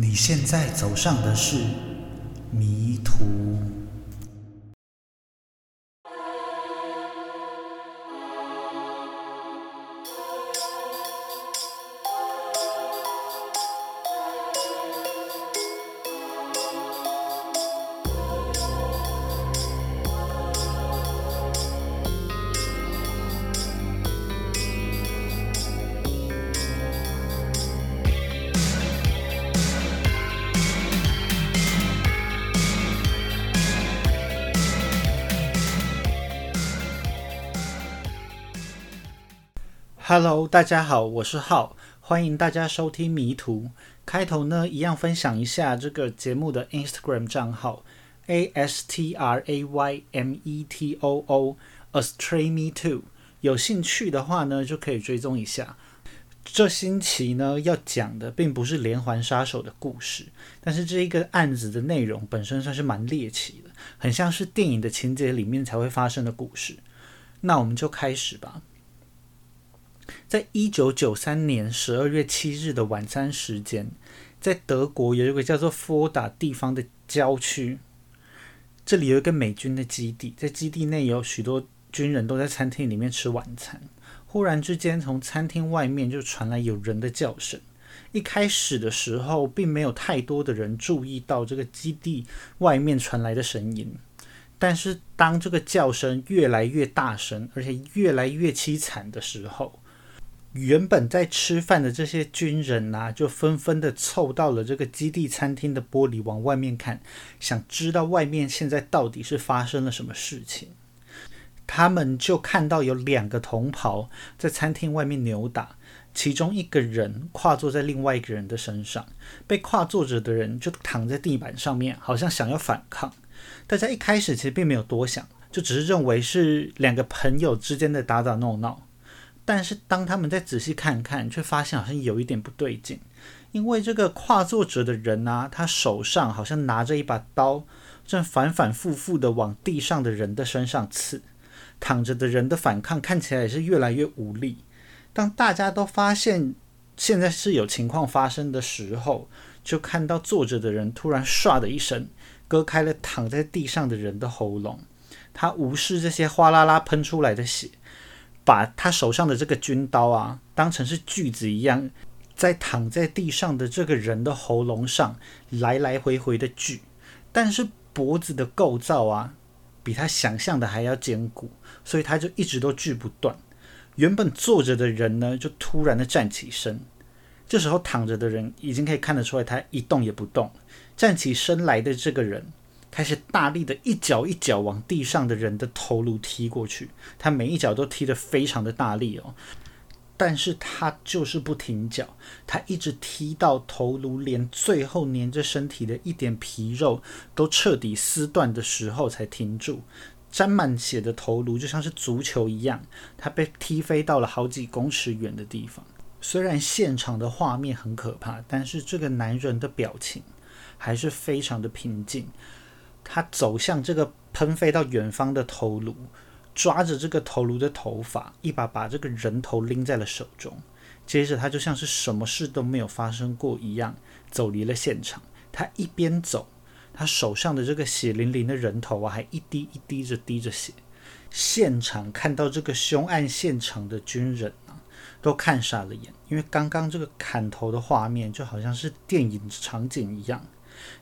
你现在走上的是迷途。Hello，大家好，我是浩，欢迎大家收听《迷途》。开头呢，一样分享一下这个节目的 Instagram 账号 A S T R A Y M E T O O，Astray Me Too。有兴趣的话呢，就可以追踪一下。这星期呢，要讲的并不是连环杀手的故事，但是这一个案子的内容本身算是蛮猎奇的，很像是电影的情节里面才会发生的故事。那我们就开始吧。在一九九三年十二月七日的晚餐时间，在德国有一个叫做佛达地方的郊区，这里有一个美军的基地，在基地内有许多军人都在餐厅里面吃晚餐。忽然之间，从餐厅外面就传来有人的叫声。一开始的时候，并没有太多的人注意到这个基地外面传来的声音，但是当这个叫声越来越大声，而且越来越凄惨的时候，原本在吃饭的这些军人呐，就纷纷的凑到了这个基地餐厅的玻璃往外面看，想知道外面现在到底是发生了什么事情。他们就看到有两个同袍在餐厅外面扭打，其中一个人跨坐在另外一个人的身上，被跨坐着的人就躺在地板上面，好像想要反抗。大家一开始其实并没有多想，就只是认为是两个朋友之间的打打闹闹。但是当他们再仔细看看，却发现好像有一点不对劲，因为这个跨坐者的人啊，他手上好像拿着一把刀，正反反复复的往地上的人的身上刺。躺着的人的反抗看起来也是越来越无力。当大家都发现现在是有情况发生的时候，就看到坐着的人突然唰的一声割开了躺在地上的人的喉咙，他无视这些哗啦啦喷出来的血。把他手上的这个军刀啊，当成是锯子一样，在躺在地上的这个人的喉咙上来来回回的锯。但是脖子的构造啊，比他想象的还要坚固，所以他就一直都锯不断。原本坐着的人呢，就突然的站起身。这时候躺着的人已经可以看得出来，他一动也不动。站起身来的这个人。开始大力的一脚一脚往地上的人的头颅踢过去，他每一脚都踢得非常的大力哦，但是他就是不停脚，他一直踢到头颅连最后粘着身体的一点皮肉都彻底撕断的时候才停住。沾满血的头颅就像是足球一样，他被踢飞到了好几公尺远的地方。虽然现场的画面很可怕，但是这个男人的表情还是非常的平静。他走向这个喷飞到远方的头颅，抓着这个头颅的头发，一把把这个人头拎在了手中。接着，他就像是什么事都没有发生过一样，走离了现场。他一边走，他手上的这个血淋淋的人头啊，还一滴一滴着滴着血。现场看到这个凶案现场的军人啊，都看傻了眼，因为刚刚这个砍头的画面就好像是电影场景一样。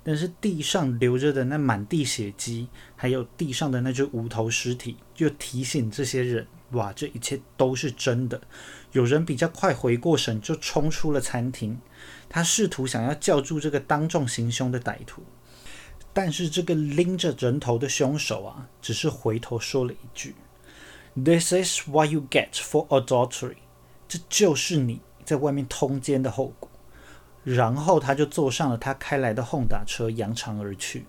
但是地上流着的那满地血迹，还有地上的那具无头尸体，就提醒这些人：哇，这一切都是真的。有人比较快回过神，就冲出了餐厅，他试图想要叫住这个当众行凶的歹徒，但是这个拎着人头的凶手啊，只是回头说了一句：“This is what you get for adultery。”这就是你在外面通奸的后果。然后他就坐上了他开来的轰打车，扬长而去。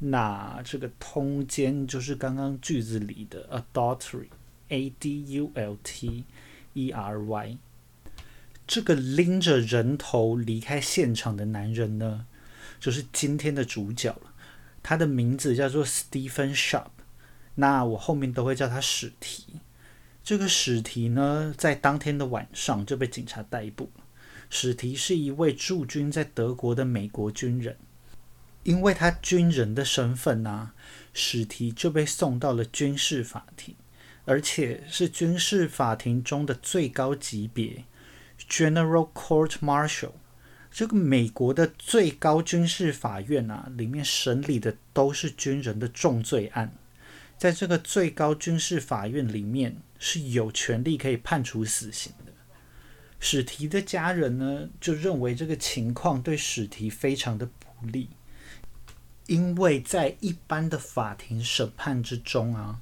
那这个通奸就是刚刚句子里的 adultery，a d u l t e r y。这个拎着人头离开现场的男人呢，就是今天的主角了。他的名字叫做 Stephen Sharp。那我后面都会叫他史提。这个史提呢，在当天的晚上就被警察逮捕。史提是一位驻军在德国的美国军人，因为他军人的身份啊，史提就被送到了军事法庭，而且是军事法庭中的最高级别 ——General Court Martial。这个美国的最高军事法院啊，里面审理的都是军人的重罪案。在这个最高军事法院里面，是有权利可以判处死刑。史提的家人呢，就认为这个情况对史提非常的不利，因为在一般的法庭审判之中啊，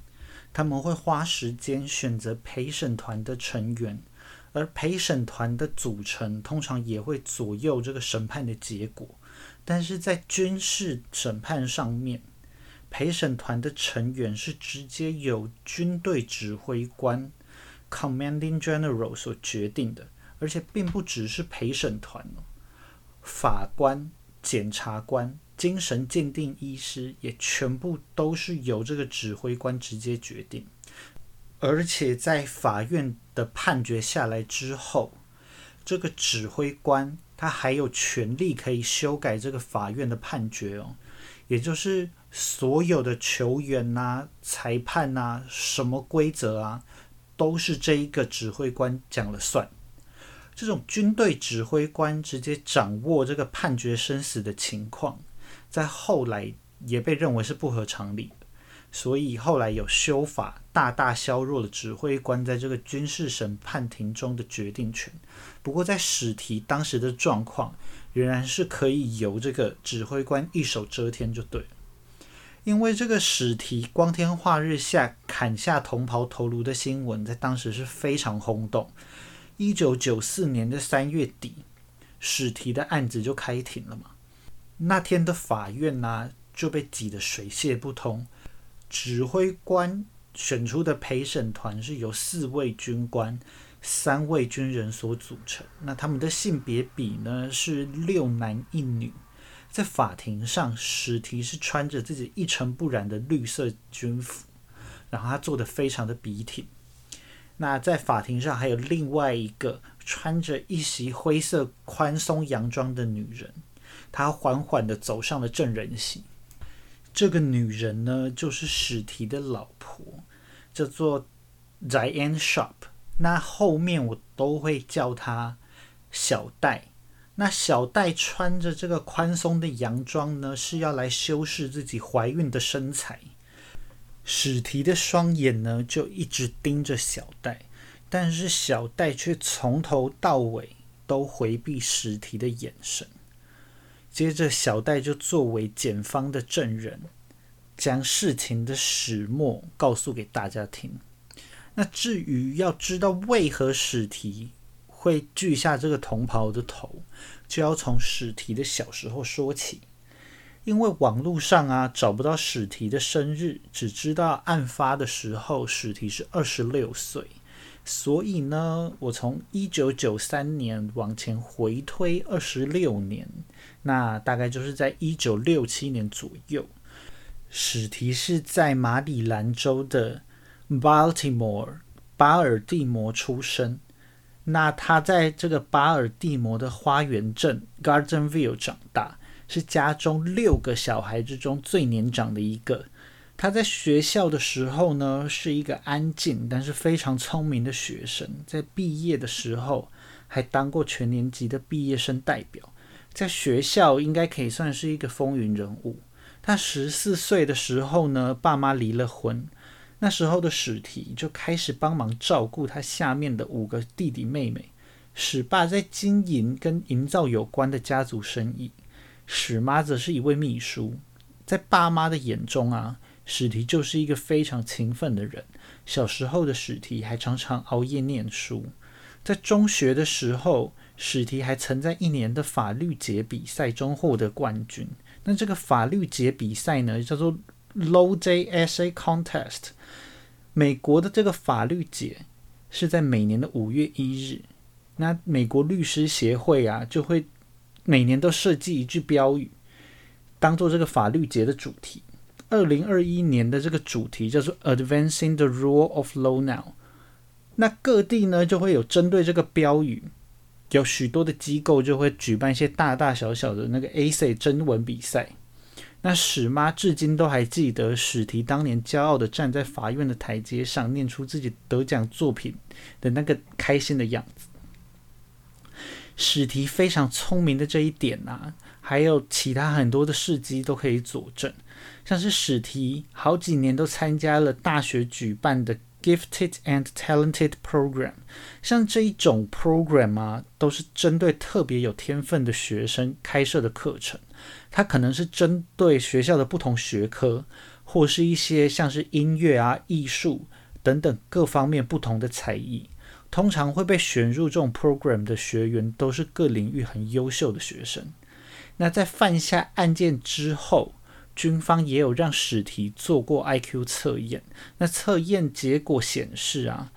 他们会花时间选择陪审团的成员。而陪审团的组成通常也会左右这个审判的结果，但是在军事审判上面，陪审团的成员是直接由军队指挥官 （Commanding General） 所决定的，而且并不只是陪审团法官、检察官、精神鉴定医师也全部都是由这个指挥官直接决定。而且在法院的判决下来之后，这个指挥官他还有权利可以修改这个法院的判决哦，也就是所有的球员呐、裁判呐、什么规则啊，都是这一个指挥官讲了算。这种军队指挥官直接掌握这个判决生死的情况，在后来也被认为是不合常理。所以后来有修法，大大削弱了指挥官在这个军事审判庭中的决定权。不过在史提当时的状况，仍然是可以由这个指挥官一手遮天就对了。因为这个史提光天化日下砍下同袍头颅的新闻，在当时是非常轰动。一九九四年的三月底，史提的案子就开庭了嘛。那天的法院呢，就被挤得水泄不通。指挥官选出的陪审团是由四位军官、三位军人所组成。那他们的性别比呢是六男一女。在法庭上，史提是穿着自己一尘不染的绿色军服，然后他坐得非常的笔挺。那在法庭上还有另外一个穿着一袭灰色宽松洋装的女人，她缓缓地走上了证人席。这个女人呢，就是史提的老婆，叫做 Diane Sharp。那后面我都会叫她小戴。那小戴穿着这个宽松的洋装呢，是要来修饰自己怀孕的身材。史提的双眼呢，就一直盯着小戴，但是小戴却从头到尾都回避史提的眼神。接着，小戴就作为检方的证人，将事情的始末告诉给大家听。那至于要知道为何史提会锯下这个同袍的头，就要从史提的小时候说起。因为网络上啊找不到史提的生日，只知道案发的时候史提是二十六岁。所以呢，我从一九九三年往前回推二十六年，那大概就是在一九六七年左右。史提是在马里兰州的 Baltimore 巴尔的摩出生。那他在这个巴尔的摩的花园镇 Gardenville 长大，是家中六个小孩之中最年长的一个。他在学校的时候呢，是一个安静但是非常聪明的学生。在毕业的时候，还当过全年级的毕业生代表，在学校应该可以算是一个风云人物。他十四岁的时候呢，爸妈离了婚，那时候的史提就开始帮忙照顾他下面的五个弟弟妹妹。史爸在经营跟营造有关的家族生意，史妈则是一位秘书。在爸妈的眼中啊。史提就是一个非常勤奋的人。小时候的史提还常常熬夜念书。在中学的时候，史提还曾在一年的法律节比赛中获得冠军。那这个法律节比赛呢，叫做 Law Day Essay Contest。美国的这个法律节是在每年的五月一日。那美国律师协会啊，就会每年都设计一句标语，当做这个法律节的主题。二零二一年的这个主题叫做 “Advancing the Rule of Law Now”。那各地呢就会有针对这个标语有许多的机构就会举办一些大大小小的那个 A C 征文比赛。那史妈至今都还记得史提当年骄傲的站在法院的台阶上，念出自己得奖作品的那个开心的样子。史提非常聪明的这一点啊，还有其他很多的事迹都可以佐证，像是史提好几年都参加了大学举办的 Gifted and Talented Program，像这一种 program 啊，都是针对特别有天分的学生开设的课程。它可能是针对学校的不同学科，或是一些像是音乐啊、艺术等等各方面不同的才艺。通常会被选入这种 program 的学员，都是各领域很优秀的学生。那在犯下案件之后，军方也有让史提做过 IQ 测验。那测验结果显示啊，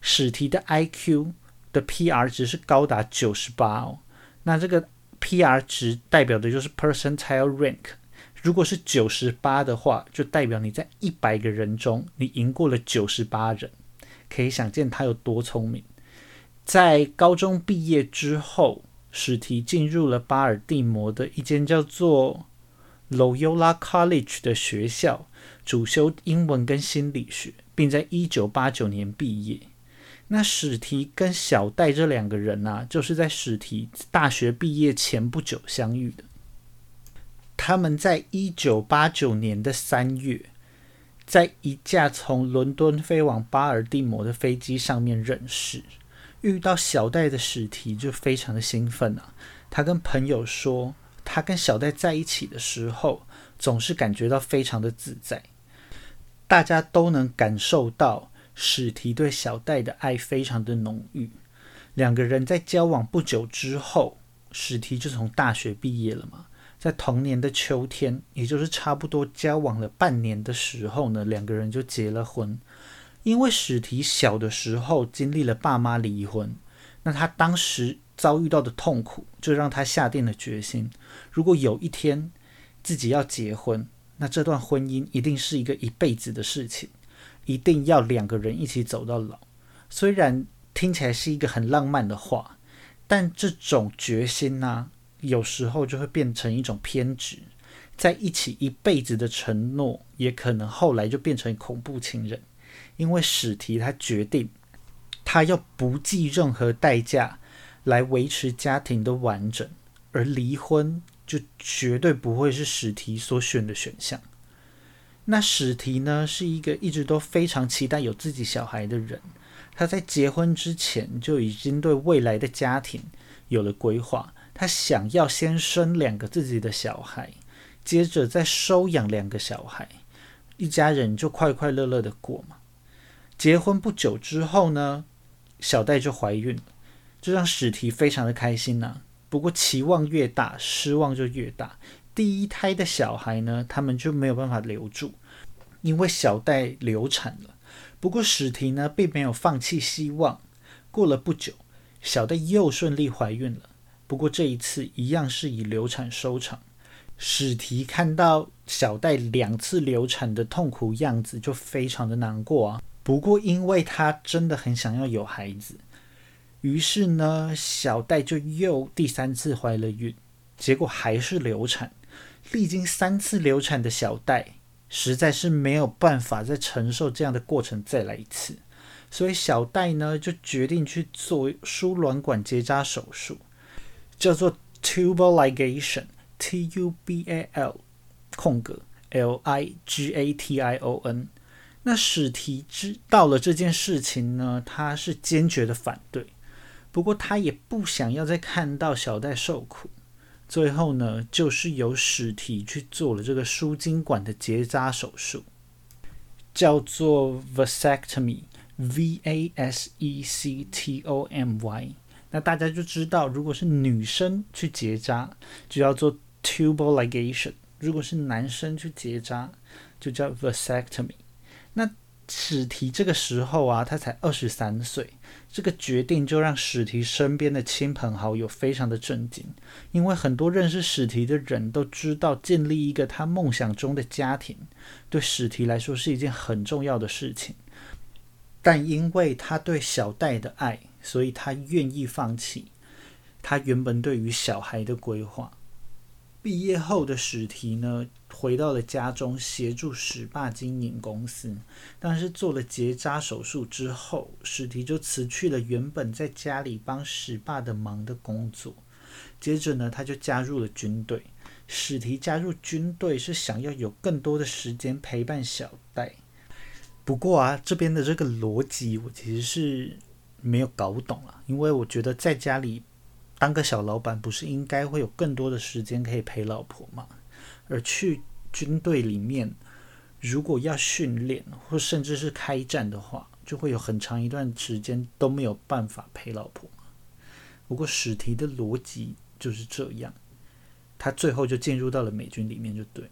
史提的 IQ 的 PR 值是高达九十八哦。那这个 PR 值代表的就是 percentile rank，如果是九十八的话，就代表你在一百个人中，你赢过了九十八人。可以想见他有多聪明。在高中毕业之后，史提进入了巴尔的摩的一间叫做 Loyola College 的学校，主修英文跟心理学，并在一九八九年毕业。那史提跟小戴这两个人呢，就是在史提大学毕业前不久相遇的。他们在一九八九年的三月，在一架从伦敦飞往巴尔的摩的飞机上面认识。遇到小戴的史提就非常的兴奋啊！他跟朋友说，他跟小戴在一起的时候，总是感觉到非常的自在。大家都能感受到。史提对小戴的爱非常的浓郁，两个人在交往不久之后，史提就从大学毕业了嘛。在同年的秋天，也就是差不多交往了半年的时候呢，两个人就结了婚。因为史提小的时候经历了爸妈离婚，那他当时遭遇到的痛苦，就让他下定了决心：如果有一天自己要结婚，那这段婚姻一定是一个一辈子的事情。一定要两个人一起走到老，虽然听起来是一个很浪漫的话，但这种决心呢，有时候就会变成一种偏执，在一起一辈子的承诺，也可能后来就变成恐怖情人，因为史提他决定，他要不计任何代价来维持家庭的完整，而离婚就绝对不会是史提所选的选项。那史提呢，是一个一直都非常期待有自己小孩的人。他在结婚之前就已经对未来的家庭有了规划。他想要先生两个自己的小孩，接着再收养两个小孩，一家人就快快乐乐的过嘛。结婚不久之后呢，小戴就怀孕了，这让史提非常的开心呐。不过期望越大，失望就越大。第一胎的小孩呢，他们就没有办法留住，因为小戴流产了。不过史提呢，并没有放弃希望。过了不久，小戴又顺利怀孕了，不过这一次一样是以流产收场。史提看到小戴两次流产的痛苦样子，就非常的难过啊。不过因为他真的很想要有孩子，于是呢，小戴就又第三次怀了孕，结果还是流产。历经三次流产的小戴，实在是没有办法再承受这样的过程再来一次，所以小戴呢就决定去做输卵管结扎手术，叫做 tubal ligation，T U B A L 空格 L I G A T I O N。那史提知道了这件事情呢，他是坚决的反对，不过他也不想要再看到小戴受苦。最后呢，就是由史提去做了这个输精管的结扎手术，叫做 vasectomy，V A S E C T O M Y。那大家就知道，如果是女生去结扎，就叫做 tubal ligation；如果是男生去结扎，就叫 vasectomy。那史提这个时候啊，他才二十三岁。这个决定就让史提身边的亲朋好友非常的震惊，因为很多认识史提的人都知道，建立一个他梦想中的家庭，对史提来说是一件很重要的事情。但因为他对小戴的爱，所以他愿意放弃。他原本对于小孩的规划。毕业后的史提呢，回到了家中协助史爸经营公司。但是做了结扎手术之后，史提就辞去了原本在家里帮史爸的忙的工作。接着呢，他就加入了军队。史提加入军队是想要有更多的时间陪伴小戴。不过啊，这边的这个逻辑我其实是没有搞懂啊，因为我觉得在家里。当个小老板不是应该会有更多的时间可以陪老婆吗？而去军队里面，如果要训练或甚至是开战的话，就会有很长一段时间都没有办法陪老婆。不过史提的逻辑就是这样，他最后就进入到了美军里面，就对。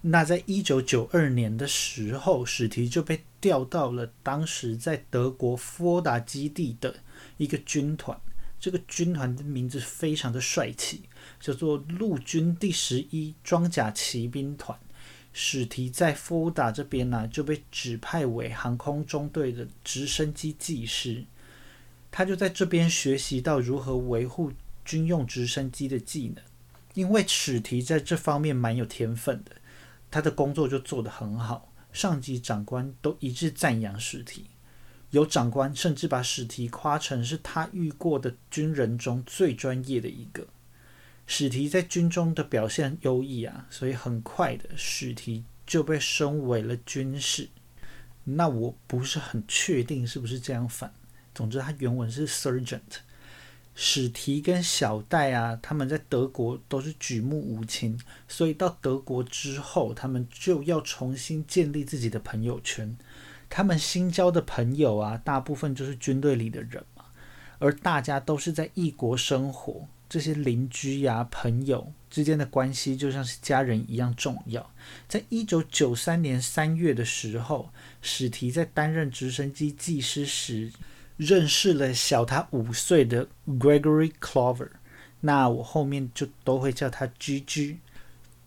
那在一九九二年的时候，史提就被调到了当时在德国福达基地的一个军团。这个军团的名字非常的帅气，叫做陆军第十一装甲骑兵团。史提在福达这边呢，就被指派为航空中队的直升机技师。他就在这边学习到如何维护军用直升机的技能。因为史提在这方面蛮有天分的，他的工作就做得很好，上级长官都一致赞扬史提。有长官甚至把史提夸成是他遇过的军人中最专业的一个。史提在军中的表现优异啊，所以很快的史提就被升为了军士。那我不是很确定是不是这样反。总之，他原文是 sergeant。史提跟小戴啊，他们在德国都是举目无亲，所以到德国之后，他们就要重新建立自己的朋友圈。他们新交的朋友啊，大部分就是军队里的人嘛，而大家都是在异国生活，这些邻居呀、朋友之间的关系就像是家人一样重要。在一九九三年三月的时候，史提在担任直升机技师时，认识了小他五岁的 Gregory Clover，那我后面就都会叫他 G.G。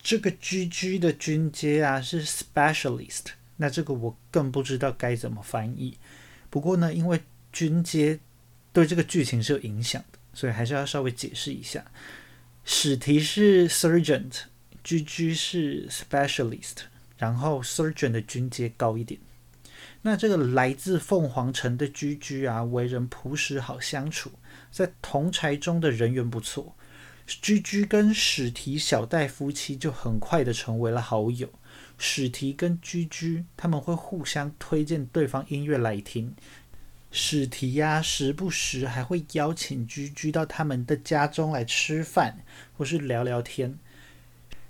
这个 G.G 的军阶啊是 Specialist。那这个我更不知道该怎么翻译。不过呢，因为军阶对这个剧情是有影响的，所以还是要稍微解释一下。史提是 sergeant，G G 是 specialist，然后 sergeant 的军阶高一点。那这个来自凤凰城的居居啊，为人朴实好相处，在同柴中的人缘不错。居居跟史提小戴夫妻就很快的成为了好友。史提跟居居他们会互相推荐对方音乐来听。史提呀，时不时还会邀请居居到他们的家中来吃饭，或是聊聊天。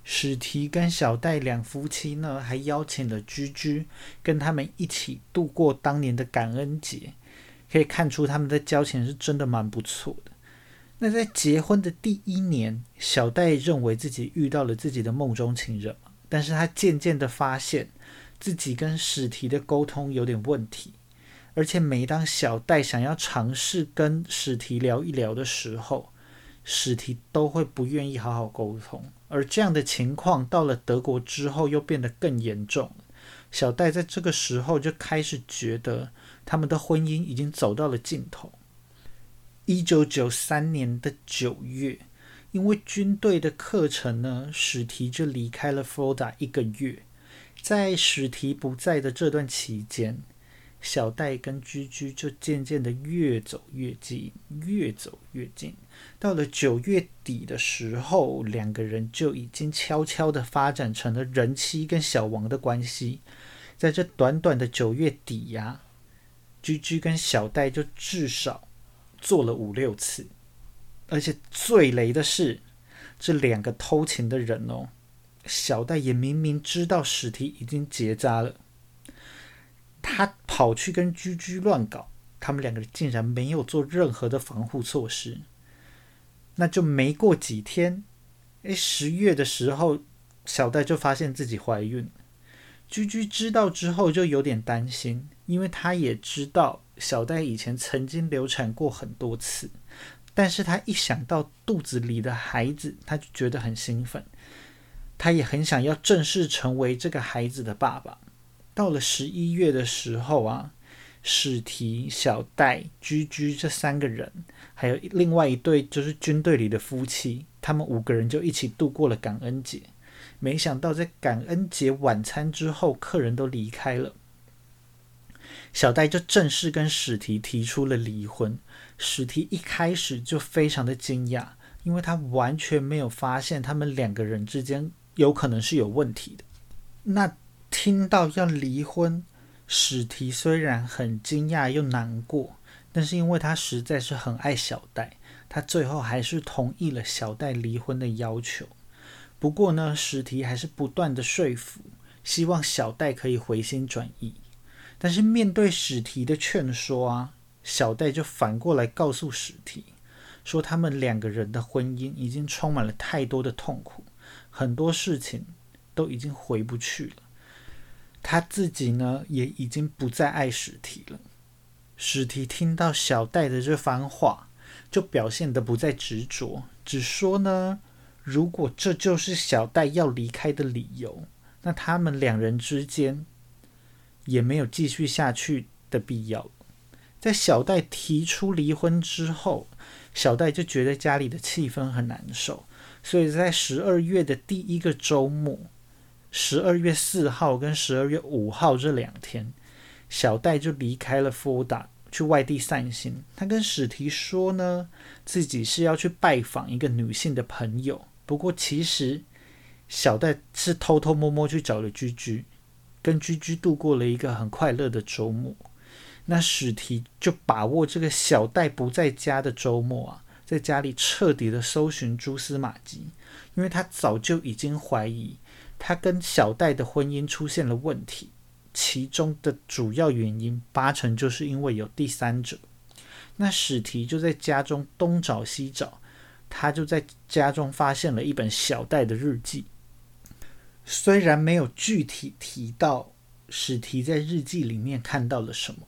史提跟小戴两夫妻呢，还邀请了居居跟他们一起度过当年的感恩节。可以看出他们的交情是真的蛮不错的。那在结婚的第一年，小戴认为自己遇到了自己的梦中情人但是他渐渐的发现自己跟史提的沟通有点问题，而且每当小戴想要尝试跟史提聊一聊的时候，史提都会不愿意好好沟通。而这样的情况到了德国之后又变得更严重。小戴在这个时候就开始觉得他们的婚姻已经走到了尽头。一九九三年的九月。因为军队的课程呢，史提就离开了佛达一个月。在史提不在的这段期间，小戴跟居居就渐渐的越走越近，越走越近。到了九月底的时候，两个人就已经悄悄的发展成了人妻跟小王的关系。在这短短的九月底呀，居居跟小戴就至少做了五六次。而且最雷的是，这两个偷情的人哦，小戴也明明知道史提已经结扎了，他跑去跟居居乱搞，他们两个竟然没有做任何的防护措施。那就没过几天，哎，十月的时候，小戴就发现自己怀孕。居居知道之后就有点担心，因为他也知道小戴以前曾经流产过很多次。但是他一想到肚子里的孩子，他就觉得很兴奋，他也很想要正式成为这个孩子的爸爸。到了十一月的时候啊，史提、小戴、居居这三个人，还有另外一对就是军队里的夫妻，他们五个人就一起度过了感恩节。没想到在感恩节晚餐之后，客人都离开了，小戴就正式跟史提提出了离婚。史提一开始就非常的惊讶，因为他完全没有发现他们两个人之间有可能是有问题的。那听到要离婚。史提虽然很惊讶又难过，但是因为他实在是很爱小戴，他最后还是同意了小戴离婚的要求。不过呢，史提还是不断的说服，希望小戴可以回心转意。但是面对史提的劝说啊，小戴就反过来告诉史提，说他们两个人的婚姻已经充满了太多的痛苦，很多事情都已经回不去了。他自己呢，也已经不再爱史提了。史提听到小戴的这番话，就表现得不再执着，只说呢，如果这就是小戴要离开的理由，那他们两人之间也没有继续下去的必要。在小戴提出离婚之后，小戴就觉得家里的气氛很难受，所以在十二月的第一个周末。十二月四号跟十二月五号这两天，小戴就离开了佛达，去外地散心。他跟史提说呢，自己是要去拜访一个女性的朋友。不过其实小戴是偷偷摸摸去找了居居，跟居居度过了一个很快乐的周末。那史提就把握这个小戴不在家的周末啊，在家里彻底的搜寻蛛丝马迹，因为他早就已经怀疑。他跟小戴的婚姻出现了问题，其中的主要原因八成就是因为有第三者。那史提就在家中东找西找，他就在家中发现了一本小戴的日记。虽然没有具体提到史提在日记里面看到了什么，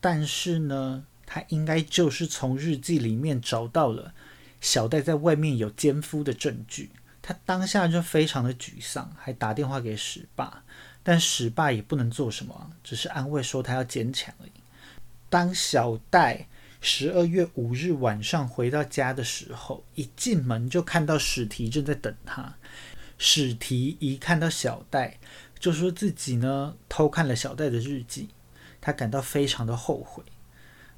但是呢，他应该就是从日记里面找到了小戴在外面有奸夫的证据。他当下就非常的沮丧，还打电话给史爸，但史爸也不能做什么，只是安慰说他要坚强而已。当小戴十二月五日晚上回到家的时候，一进门就看到史提正在等他。史提一看到小戴，就说自己呢偷看了小戴的日记，他感到非常的后悔。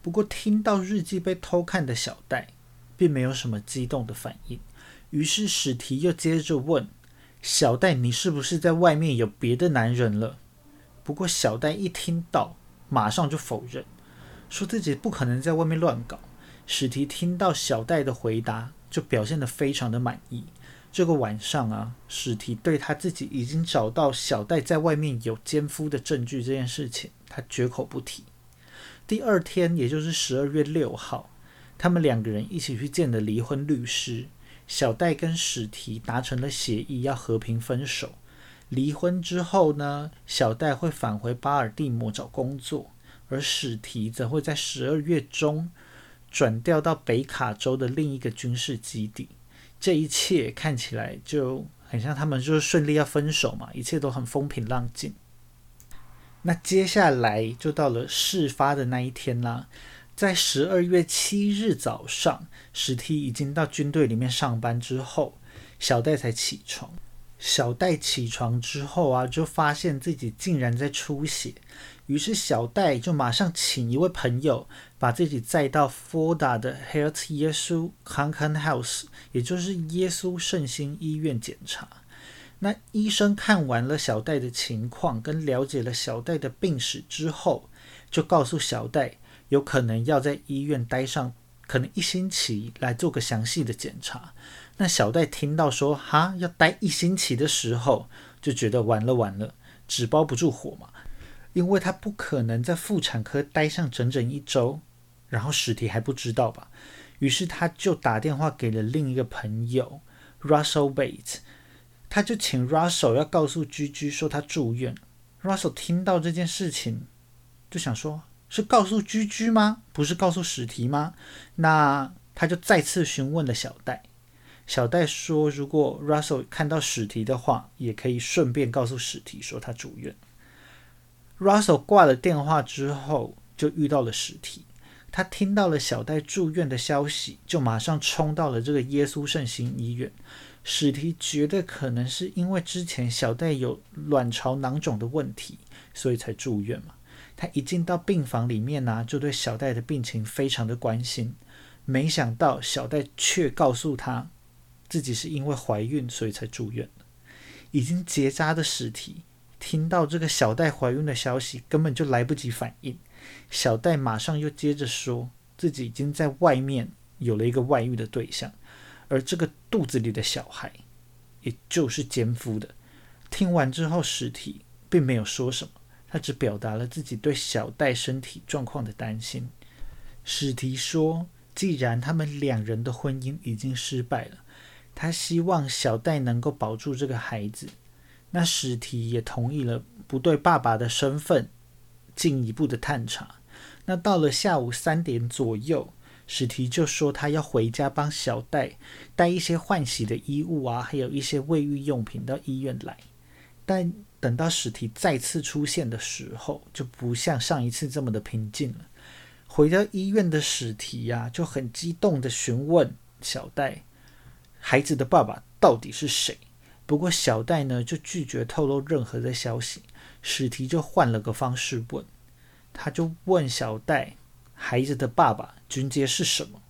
不过听到日记被偷看的小戴，并没有什么激动的反应。于是史提又接着问小戴：“你是不是在外面有别的男人了？”不过小戴一听到，马上就否认，说自己不可能在外面乱搞。史提听到小戴的回答，就表现得非常的满意。这个晚上啊，史提对他自己已经找到小戴在外面有奸夫的证据这件事情，他绝口不提。第二天，也就是十二月六号，他们两个人一起去见了离婚律师。小戴跟史提达成了协议，要和平分手。离婚之后呢，小戴会返回巴尔的摩找工作，而史提则会在十二月中转调到北卡州的另一个军事基地。这一切看起来就很像他们就是顺利要分手嘛，一切都很风平浪静。那接下来就到了事发的那一天啦。在十二月七日早上，史提已经到军队里面上班之后，小戴才起床。小戴起床之后啊，就发现自己竟然在出血，于是小戴就马上请一位朋友把自己载到佛达的 Health 耶稣 Concan House，也就是耶稣圣心医院检查。那医生看完了小戴的情况，跟了解了小戴的病史之后，就告诉小戴。有可能要在医院待上可能一星期来做个详细的检查。那小戴听到说哈要待一星期的时候，就觉得完了完了，纸包不住火嘛，因为他不可能在妇产科待上整整一周，然后史提还不知道吧。于是他就打电话给了另一个朋友 Russell Bate，他就请 Russell 要告诉居居说他住院。Russell 听到这件事情，就想说。是告诉居居吗？不是告诉史提吗？那他就再次询问了小戴。小戴说，如果 Russell 看到史提的话，也可以顺便告诉史提说他住院。Russell 挂了电话之后，就遇到了史提。他听到了小戴住院的消息，就马上冲到了这个耶稣圣心医院。史提觉得可能是因为之前小戴有卵巢囊肿的问题，所以才住院嘛。他一进到病房里面呢，就对小戴的病情非常的关心。没想到小戴却告诉他，自己是因为怀孕所以才住院。已经结扎的尸体听到这个小戴怀孕的消息，根本就来不及反应。小戴马上又接着说自己已经在外面有了一个外遇的对象，而这个肚子里的小孩，也就是奸夫的。听完之后，尸体并没有说什么，他只表达了自己对小戴身体状况的担心。史提说，既然他们两人的婚姻已经失败了，他希望小戴能够保住这个孩子。那史提也同意了，不对爸爸的身份。进一步的探查。那到了下午三点左右，史提就说他要回家帮小戴带一些换洗的衣物啊，还有一些卫浴用品到医院来。但等到史提再次出现的时候，就不像上一次这么的平静了。回到医院的史提呀，就很激动的询问小戴，孩子的爸爸到底是谁？不过小戴呢，就拒绝透露任何的消息。史提就换了个方式问，他就问小戴，孩子的爸爸军阶是什么？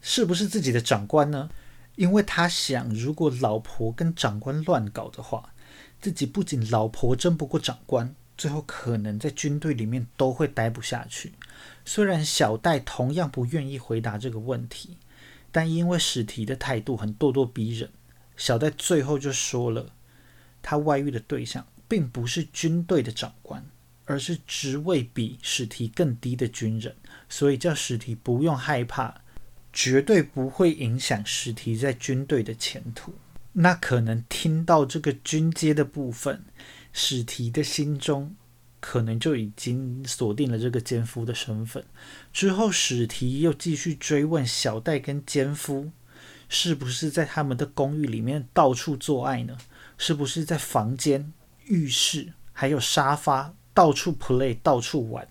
是不是自己的长官呢？因为他想，如果老婆跟长官乱搞的话，自己不仅老婆争不过长官，最后可能在军队里面都会待不下去。虽然小戴同样不愿意回答这个问题，但因为史提的态度很咄咄逼人，小戴最后就说了，他外遇的对象。并不是军队的长官，而是职位比史提更低的军人，所以叫史提不用害怕，绝对不会影响史提在军队的前途。那可能听到这个军阶的部分，史提的心中可能就已经锁定了这个奸夫的身份。之后，史提又继续追问小戴跟奸夫是不是在他们的公寓里面到处做爱呢？是不是在房间？浴室还有沙发，到处 play，到处玩。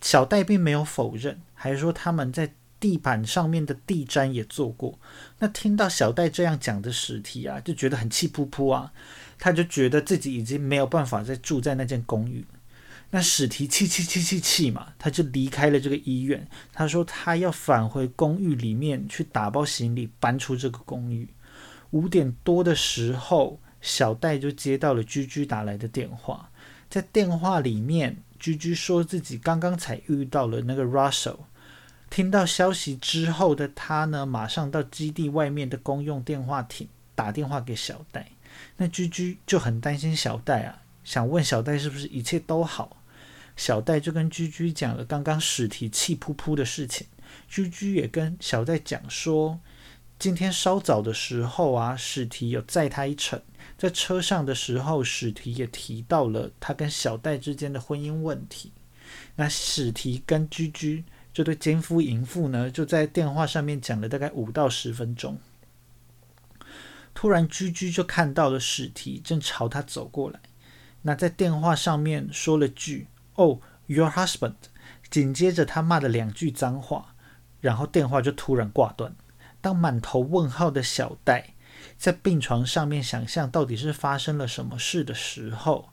小戴并没有否认，还说他们在地板上面的地毡也做过。那听到小戴这样讲的史提啊，就觉得很气扑扑啊，他就觉得自己已经没有办法再住在那间公寓。那史提气气气气气嘛，他就离开了这个医院。他说他要返回公寓里面去打包行李，搬出这个公寓。五点多的时候。小戴就接到了居居打来的电话，在电话里面，居居说自己刚刚才遇到了那个 Russell。听到消息之后的他呢，马上到基地外面的公用电话亭打电话给小戴。那居居就很担心小戴啊，想问小戴是不是一切都好。小戴就跟居居讲了刚刚史提气扑扑的事情，居居也跟小戴讲说，今天稍早的时候啊，史提有载他一程。在车上的时候，史提也提到了他跟小戴之间的婚姻问题。那史提跟居居这对奸夫淫妇呢，就在电话上面讲了大概五到十分钟。突然，居居就看到了史提正朝他走过来。那在电话上面说了句“哦，your husband”，紧接着他骂了两句脏话，然后电话就突然挂断。当满头问号的小戴。在病床上面想象到底是发生了什么事的时候，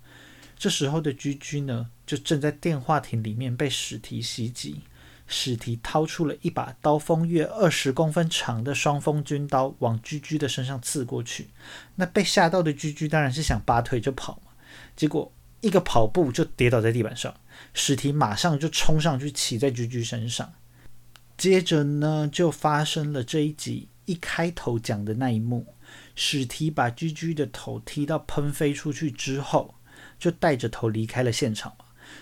这时候的居居呢，就正在电话亭里面被史提袭击。史提掏出了一把刀锋约二十公分长的双锋军刀，往居居的身上刺过去。那被吓到的居居当然是想拔腿就跑嘛，结果一个跑步就跌倒在地板上。史提马上就冲上去骑在居居身上，接着呢，就发生了这一集一开头讲的那一幕。史提把居居的头踢到喷飞出去之后，就带着头离开了现场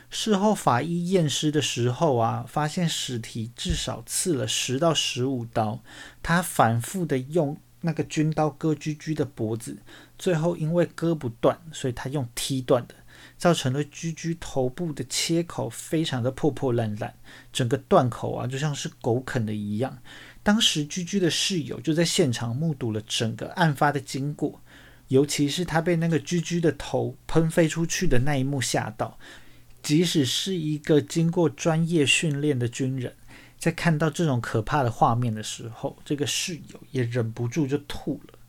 事后法医验尸的时候啊，发现尸体至少刺了十到十五刀，他反复的用那个军刀割居居的脖子，最后因为割不断，所以他用踢断的，造成了居居头部的切口非常的破破烂烂，整个断口啊就像是狗啃的一样。当时居居的室友就在现场目睹了整个案发的经过，尤其是他被那个居居的头喷飞出去的那一幕吓到，即使是一个经过专业训练的军人，在看到这种可怕的画面的时候，这个室友也忍不住就吐了。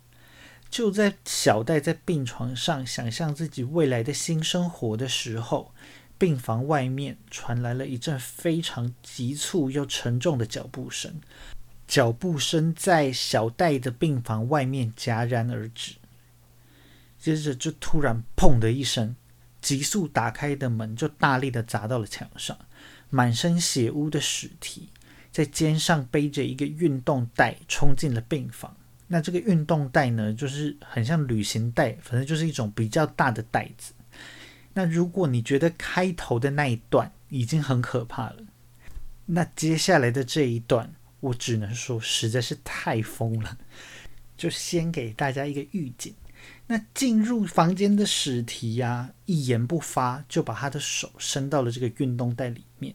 就在小戴在病床上想象自己未来的新生活的时候，病房外面传来了一阵非常急促又沉重的脚步声，脚步声在小戴的病房外面戛然而止。接着就突然“砰”的一声，急速打开的门就大力的砸到了墙上，满身血污的史提在肩上背着一个运动袋冲进了病房。那这个运动袋呢，就是很像旅行袋，反正就是一种比较大的袋子。那如果你觉得开头的那一段已经很可怕了，那接下来的这一段，我只能说实在是太疯了。就先给大家一个预警。那进入房间的史提呀，一言不发就把他的手伸到了这个运动袋里面，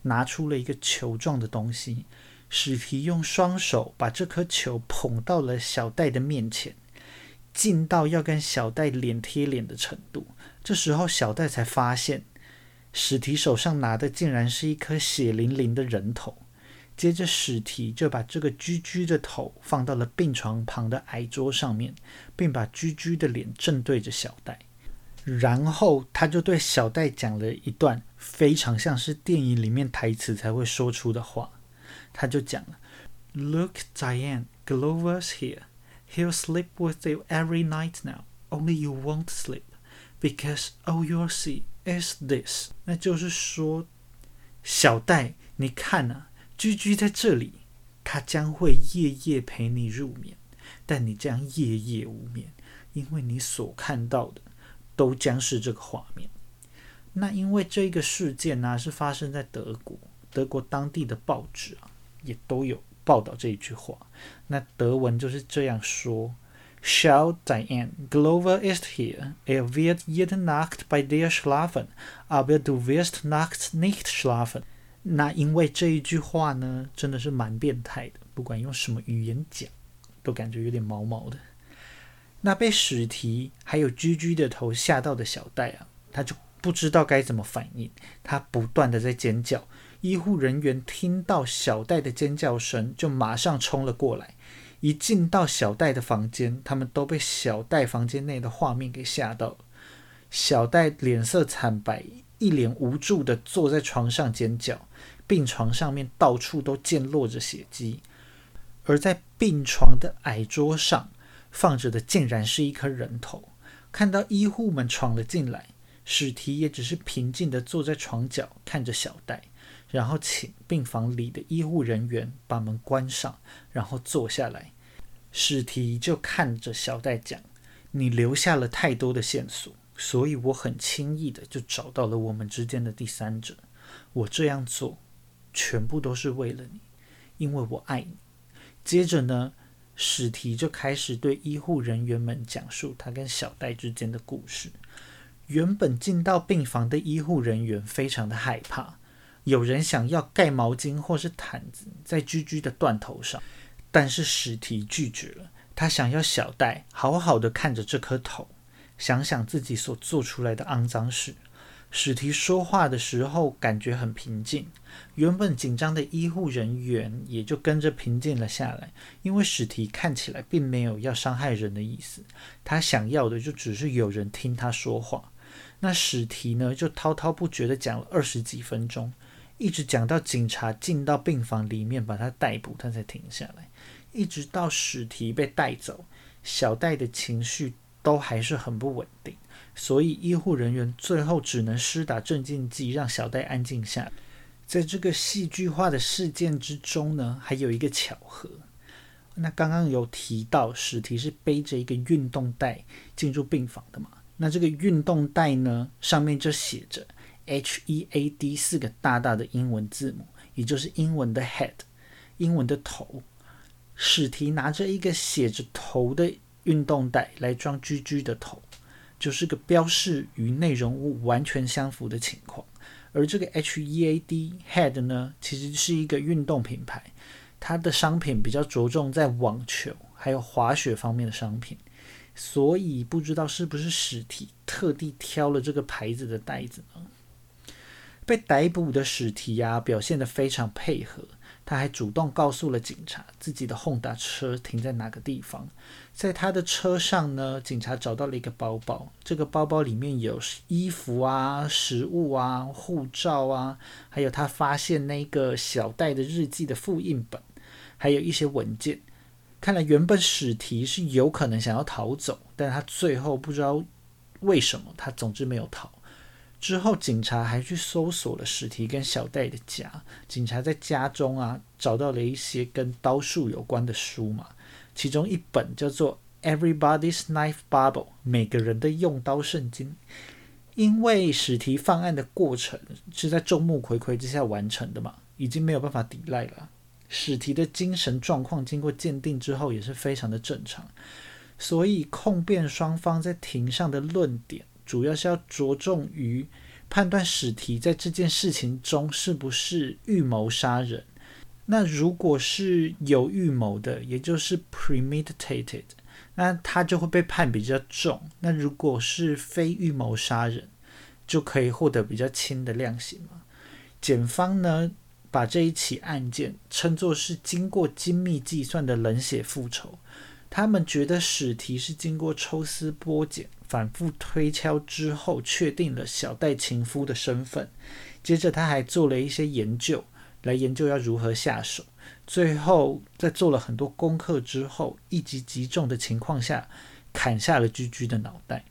拿出了一个球状的东西。史提用双手把这颗球捧到了小戴的面前，近到要跟小戴脸贴脸的程度。这时候，小戴才发现，史提手上拿的竟然是一颗血淋淋的人头。接着，史提就把这个居居的头放到了病床旁的矮桌上面，并把居居的脸正对着小戴。然后，他就对小戴讲了一段非常像是电影里面台词才会说出的话。他就讲了：“Look, Diane, Glover's here. He'll sleep with you every night now. Only you won't sleep.” Because all you'll see is this，那就是说，小戴，你看啊，居居在这里，他将会夜夜陪你入眠，但你将夜夜无眠，因为你所看到的都将是这个画面。那因为这个事件呢，是发生在德国，德国当地的报纸啊，也都有报道这一句话。那德文就是这样说。Schau, Diane, Glover ist hier. Er wird jede Nacht bei dir schlafen, aber du wirst nachts nicht schlafen. 那因为这一句话呢，真的是蛮变态的，不管用什么语言讲，都感觉有点毛毛的。那被史提还有居居的头吓到的小戴啊，他就不知道该怎么反应，他不断的在尖叫。医护人员听到小戴的尖叫声，就马上冲了过来。一进到小戴的房间，他们都被小戴房间内的画面给吓到了。小戴脸色惨白，一脸无助的坐在床上尖叫，病床上面到处都溅落着血迹，而在病床的矮桌上放着的竟然是一颗人头。看到医护们闯了进来，史提也只是平静的坐在床角看着小戴。然后请病房里的医护人员把门关上，然后坐下来。史提就看着小戴讲：“你留下了太多的线索，所以我很轻易的就找到了我们之间的第三者。我这样做，全部都是为了你，因为我爱你。”接着呢，史提就开始对医护人员们讲述他跟小戴之间的故事。原本进到病房的医护人员非常的害怕。有人想要盖毛巾或是毯子在居居的断头上，但是史提拒绝了。他想要小戴好好的看着这颗头，想想自己所做出来的肮脏事。史提说话的时候感觉很平静，原本紧张的医护人员也就跟着平静了下来，因为史提看起来并没有要伤害人的意思，他想要的就只是有人听他说话。那史提呢，就滔滔不绝的讲了二十几分钟。一直讲到警察进到病房里面把他逮捕，他才停下来。一直到史提被带走，小戴的情绪都还是很不稳定，所以医护人员最后只能施打镇静剂，让小戴安静下。在这个戏剧化的事件之中呢，还有一个巧合。那刚刚有提到史提是背着一个运动袋进入病房的嘛？那这个运动袋呢，上面就写着。H E A D 四个大大的英文字母，也就是英文的 head，英文的头。史提拿着一个写着头的运动袋来装居居的头，就是个标示与内容物完全相符的情况。而这个 H E A D head 呢，其实是一个运动品牌，它的商品比较着重在网球还有滑雪方面的商品，所以不知道是不是史提特地挑了这个牌子的袋子呢？被逮捕的史提啊，表现得非常配合。他还主动告诉了警察自己的轰达车停在哪个地方。在他的车上呢，警察找到了一个包包，这个包包里面有衣服啊、食物啊、护照啊，还有他发现那个小袋的日记的复印本，还有一些文件。看来原本史提是有可能想要逃走，但他最后不知道为什么，他总之没有逃。之后，警察还去搜索了史提跟小戴的家。警察在家中啊，找到了一些跟刀术有关的书嘛，其中一本叫做《Everybody's Knife Bible》，每个人的用刀圣经。因为史提犯案的过程是在众目睽睽之下完成的嘛，已经没有办法抵赖了。史提的精神状况经过鉴定之后也是非常的正常，所以控辩双方在庭上的论点。主要是要着重于判断史提在这件事情中是不是预谋杀人。那如果是有预谋的，也就是 premeditated，那他就会被判比较重。那如果是非预谋杀人，就可以获得比较轻的量刑嘛。检方呢，把这一起案件称作是经过精密计算的冷血复仇。他们觉得史提是经过抽丝剥茧。反复推敲之后，确定了小戴情夫的身份。接着，他还做了一些研究，来研究要如何下手。最后，在做了很多功课之后，一击即中的情况下，砍下了居居的脑袋。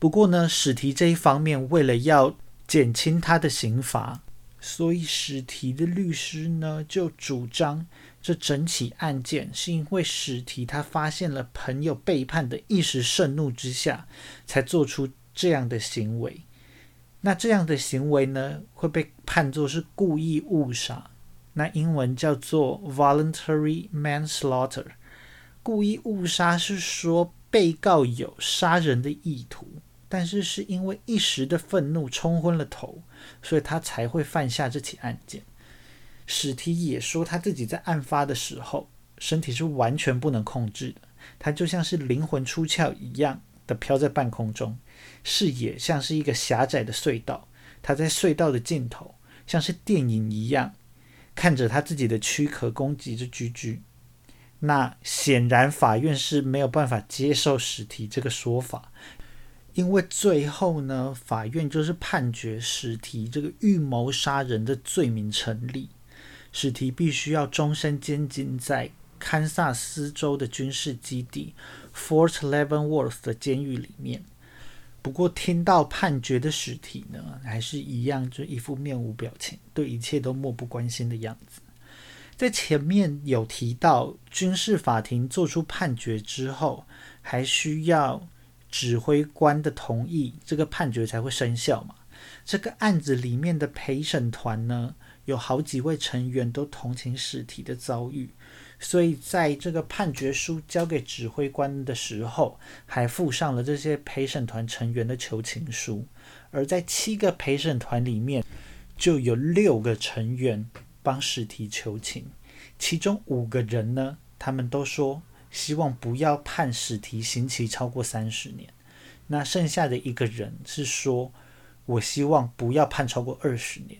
不过呢，史提这一方面为了要减轻他的刑罚，所以史提的律师呢就主张。这整起案件是因为史提他发现了朋友背叛的一时盛怒之下，才做出这样的行为。那这样的行为呢，会被判作是故意误杀。那英文叫做 voluntary manslaughter。故意误杀是说被告有杀人的意图，但是是因为一时的愤怒冲昏了头，所以他才会犯下这起案件。史提也说，他自己在案发的时候，身体是完全不能控制的，他就像是灵魂出窍一样的飘在半空中，视野像是一个狭窄的隧道，他在隧道的尽头，像是电影一样，看着他自己的躯壳攻击着居居。那显然法院是没有办法接受史提这个说法，因为最后呢，法院就是判决史提这个预谋杀人的罪名成立。史提必须要终身监禁在堪萨斯州的军事基地 Fort Leavenworth 的监狱里面。不过，听到判决的史提呢，还是一样，就一副面无表情，对一切都漠不关心的样子。在前面有提到，军事法庭做出判决之后，还需要指挥官的同意，这个判决才会生效嘛？这个案子里面的陪审团呢？有好几位成员都同情史提的遭遇，所以在这个判决书交给指挥官的时候，还附上了这些陪审团成员的求情书。而在七个陪审团里面，就有六个成员帮史提求情，其中五个人呢，他们都说希望不要判史提刑期超过三十年。那剩下的一个人是说，我希望不要判超过二十年。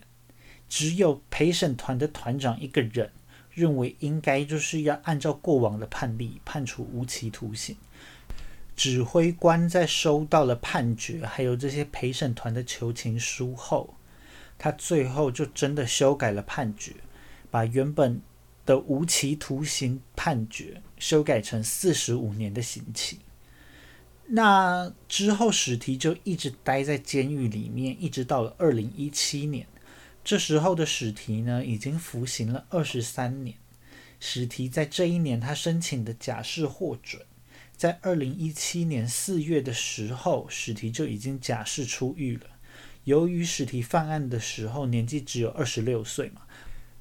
只有陪审团的团长一个人认为应该就是要按照过往的判例判处无期徒刑。指挥官在收到了判决，还有这些陪审团的求情书后，他最后就真的修改了判决，把原本的无期徒刑判决修改成四十五年的刑期。那之后，史提就一直待在监狱里面，一直到了二零一七年。这时候的史提呢，已经服刑了二十三年。史提在这一年，他申请的假释获准，在二零一七年四月的时候，史提就已经假释出狱了。由于史提犯案的时候年纪只有二十六岁嘛，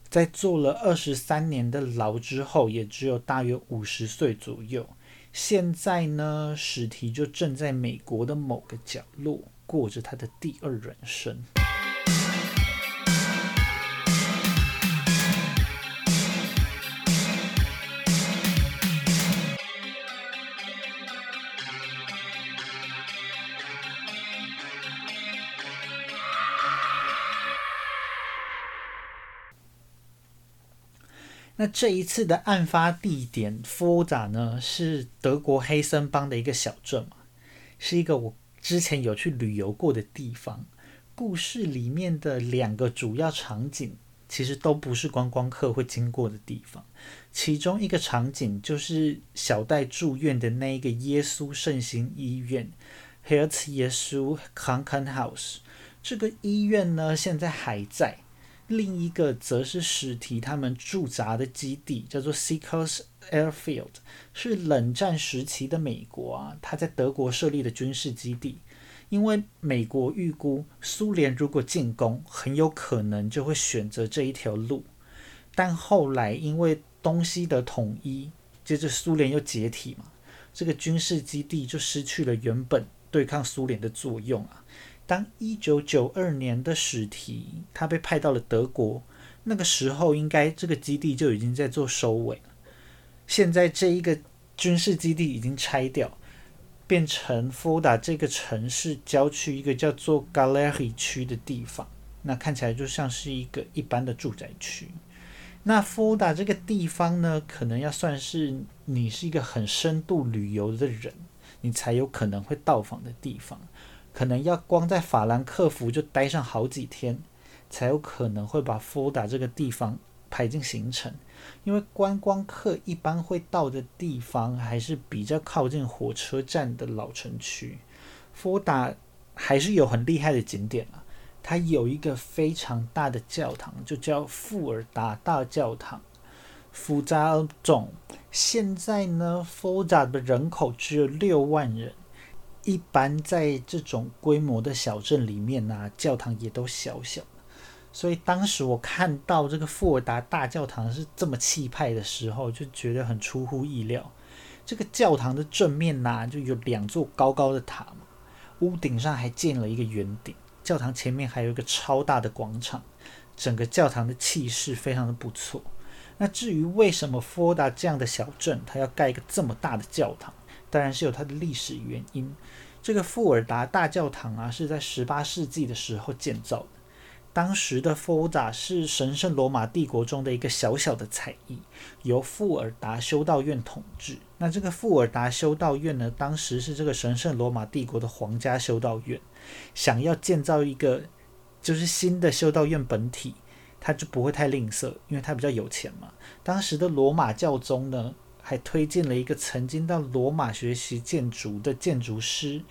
在坐了二十三年的牢之后，也只有大约五十岁左右。现在呢，史提就正在美国的某个角落过着他的第二人生。那这一次的案发地点夫扎呢，是德国黑森邦的一个小镇嘛，是一个我之前有去旅游过的地方。故事里面的两个主要场景，其实都不是观光客会经过的地方。其中一个场景就是小戴住院的那一个耶稣圣心医院 h e r t z 耶稣 Krankenhaus）。这个医院呢，现在还在。另一个则是史提他们驻扎的基地，叫做 Seekers Airfield，是冷战时期的美国啊，他在德国设立的军事基地。因为美国预估苏联如果进攻，很有可能就会选择这一条路。但后来因为东西的统一，接着苏联又解体嘛，这个军事基地就失去了原本对抗苏联的作用啊。当一九九二年的史提他被派到了德国，那个时候应该这个基地就已经在做收尾了。现在这一个军事基地已经拆掉，变成福达这个城市郊区一个叫做 Gallery 区的地方，那看起来就像是一个一般的住宅区。那福达这个地方呢，可能要算是你是一个很深度旅游的人，你才有可能会到访的地方。可能要光在法兰克福就待上好几天，才有可能会把福达这个地方排进行程。因为观光客一般会到的地方还是比较靠近火车站的老城区。福达还是有很厉害的景点啊，它有一个非常大的教堂，就叫富尔达大教堂。福扎总现在呢，福达的人口只有六万人。一般在这种规模的小镇里面呢，教堂也都小小的，所以当时我看到这个富尔达大教堂是这么气派的时候，就觉得很出乎意料。这个教堂的正面呢，就有两座高高的塔嘛，屋顶上还建了一个圆顶，教堂前面还有一个超大的广场，整个教堂的气势非常的不错。那至于为什么富尔达这样的小镇，它要盖一个这么大的教堂？当然是有它的历史原因。这个富尔达大教堂啊，是在十八世纪的时候建造的。当时的富尔达是神圣罗马帝国中的一个小小的采邑，由富尔达修道院统治。那这个富尔达修道院呢，当时是这个神圣罗马帝国的皇家修道院，想要建造一个就是新的修道院本体，他就不会太吝啬，因为他比较有钱嘛。当时的罗马教宗呢？还推荐了一个曾经到罗马学习建筑的建筑师，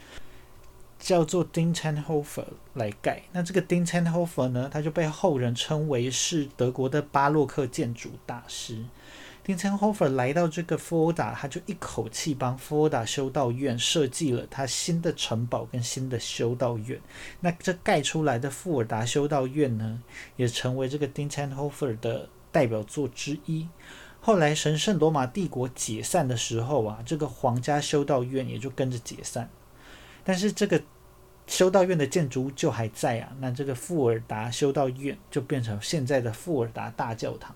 叫做丁 h 霍 r 来盖。那这个丁 h 霍 r 呢，他就被后人称为是德国的巴洛克建筑大师。丁 h 霍 r 来到这个福尔达，他就一口气帮福尔达修道院设计了他新的城堡跟新的修道院。那这盖出来的富尔达修道院呢，也成为这个丁 h 霍 r 的代表作之一。后来神圣罗马帝国解散的时候啊，这个皇家修道院也就跟着解散。但是这个修道院的建筑就还在啊，那这个富尔达修道院就变成现在的富尔达大教堂。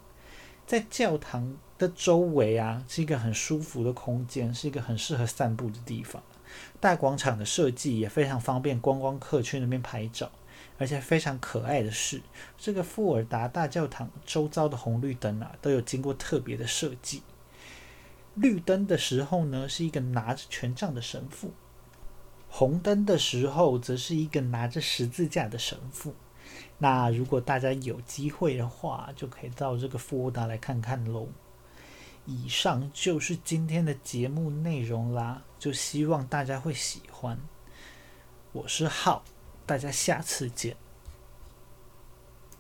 在教堂的周围啊，是一个很舒服的空间，是一个很适合散步的地方。大广场的设计也非常方便观光客去那边拍照。而且非常可爱的是，这个富尔达大教堂周遭的红绿灯啊，都有经过特别的设计。绿灯的时候呢，是一个拿着权杖的神父；红灯的时候，则是一个拿着十字架的神父。那如果大家有机会的话，就可以到这个富尔达来看看喽。以上就是今天的节目内容啦，就希望大家会喜欢。我是浩。大家下次见。